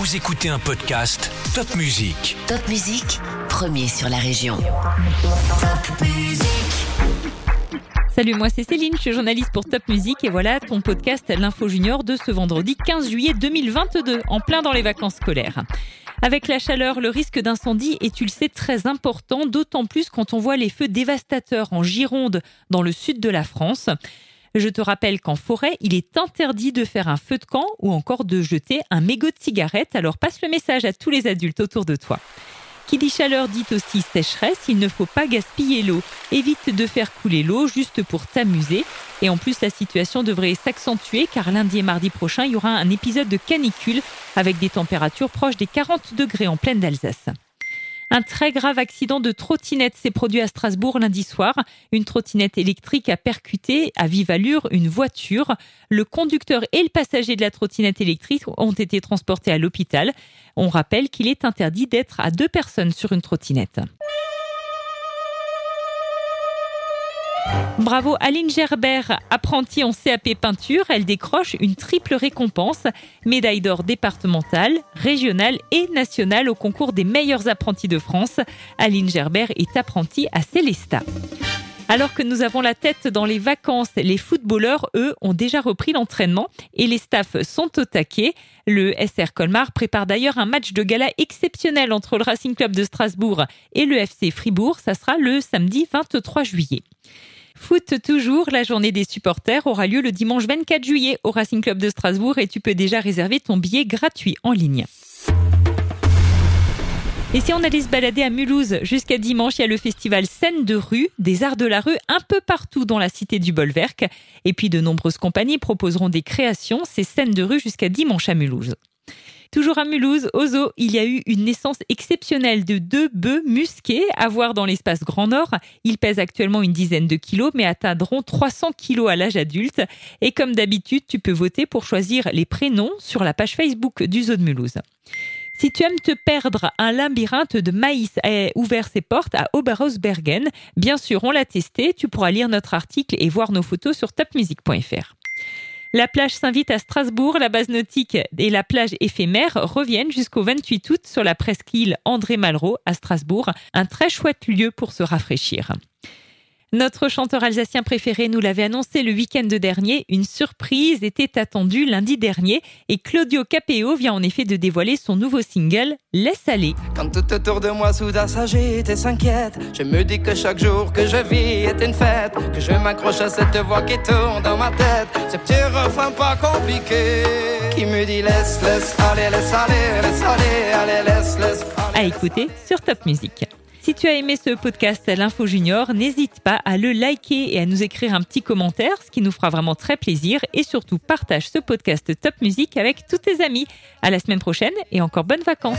Vous écoutez un podcast Top Music. Top Musique, premier sur la région. Salut, moi c'est Céline, je suis journaliste pour Top Music et voilà ton podcast L'Info Junior de ce vendredi 15 juillet 2022, en plein dans les vacances scolaires. Avec la chaleur, le risque d'incendie est, tu le sais, très important, d'autant plus quand on voit les feux dévastateurs en Gironde, dans le sud de la France. Je te rappelle qu'en forêt, il est interdit de faire un feu de camp ou encore de jeter un mégot de cigarette. Alors passe le message à tous les adultes autour de toi. Qui dit chaleur dit aussi sécheresse, il ne faut pas gaspiller l'eau. Évite de faire couler l'eau juste pour t'amuser. Et en plus, la situation devrait s'accentuer car lundi et mardi prochain, il y aura un épisode de canicule avec des températures proches des 40 degrés en pleine d'Alsace. Un très grave accident de trottinette s'est produit à Strasbourg lundi soir. Une trottinette électrique a percuté à vive allure une voiture. Le conducteur et le passager de la trottinette électrique ont été transportés à l'hôpital. On rappelle qu'il est interdit d'être à deux personnes sur une trottinette. Bravo Aline Gerber, apprentie en CAP peinture, elle décroche une triple récompense, médaille d'or départementale, régionale et nationale au concours des meilleurs apprentis de France. Aline Gerber est apprentie à Célestat. Alors que nous avons la tête dans les vacances, les footballeurs, eux, ont déjà repris l'entraînement et les staffs sont au taquet. Le SR Colmar prépare d'ailleurs un match de gala exceptionnel entre le Racing Club de Strasbourg et le FC Fribourg. Ça sera le samedi 23 juillet. Foot toujours, la journée des supporters aura lieu le dimanche 24 juillet au Racing Club de Strasbourg et tu peux déjà réserver ton billet gratuit en ligne. Et si on allait se balader à Mulhouse jusqu'à dimanche, il y a le festival Scène de rue, des arts de la rue un peu partout dans la cité du Bolwerk. Et puis de nombreuses compagnies proposeront des créations, ces scènes de rue jusqu'à dimanche à Mulhouse. Toujours à Mulhouse, au zoo, il y a eu une naissance exceptionnelle de deux bœufs musqués à voir dans l'espace Grand Nord. Ils pèsent actuellement une dizaine de kilos, mais atteindront 300 kilos à l'âge adulte. Et comme d'habitude, tu peux voter pour choisir les prénoms sur la page Facebook du zoo de Mulhouse. Si tu aimes te perdre, un labyrinthe de maïs a ouvert ses portes à Oberhausbergen. Bien sûr, on l'a testé. Tu pourras lire notre article et voir nos photos sur topmusic.fr. La plage s'invite à Strasbourg. La base nautique et la plage éphémère reviennent jusqu'au 28 août sur la presqu'île André Malraux à Strasbourg. Un très chouette lieu pour se rafraîchir. Notre chanteur alsacien préféré nous l'avait annoncé le week-end dernier. Une surprise était attendue lundi dernier et Claudio Capeo vient en effet de dévoiler son nouveau single Laisse aller. Quand tout autour de moi soudain s'agite et s'inquiète, je me dis que chaque jour que je vis est une fête, que je m'accroche à cette voix qui tourne dans ma tête, ce petit refrain pas compliqué qui me dit laisse, laisse aller, laisse aller, laisse aller, allez, laisse, laisse. À écouter sur Top Music. Si tu as aimé ce podcast L'Info Junior, n'hésite pas à le liker et à nous écrire un petit commentaire, ce qui nous fera vraiment très plaisir. Et surtout, partage ce podcast Top Music avec tous tes amis. À la semaine prochaine et encore bonnes vacances.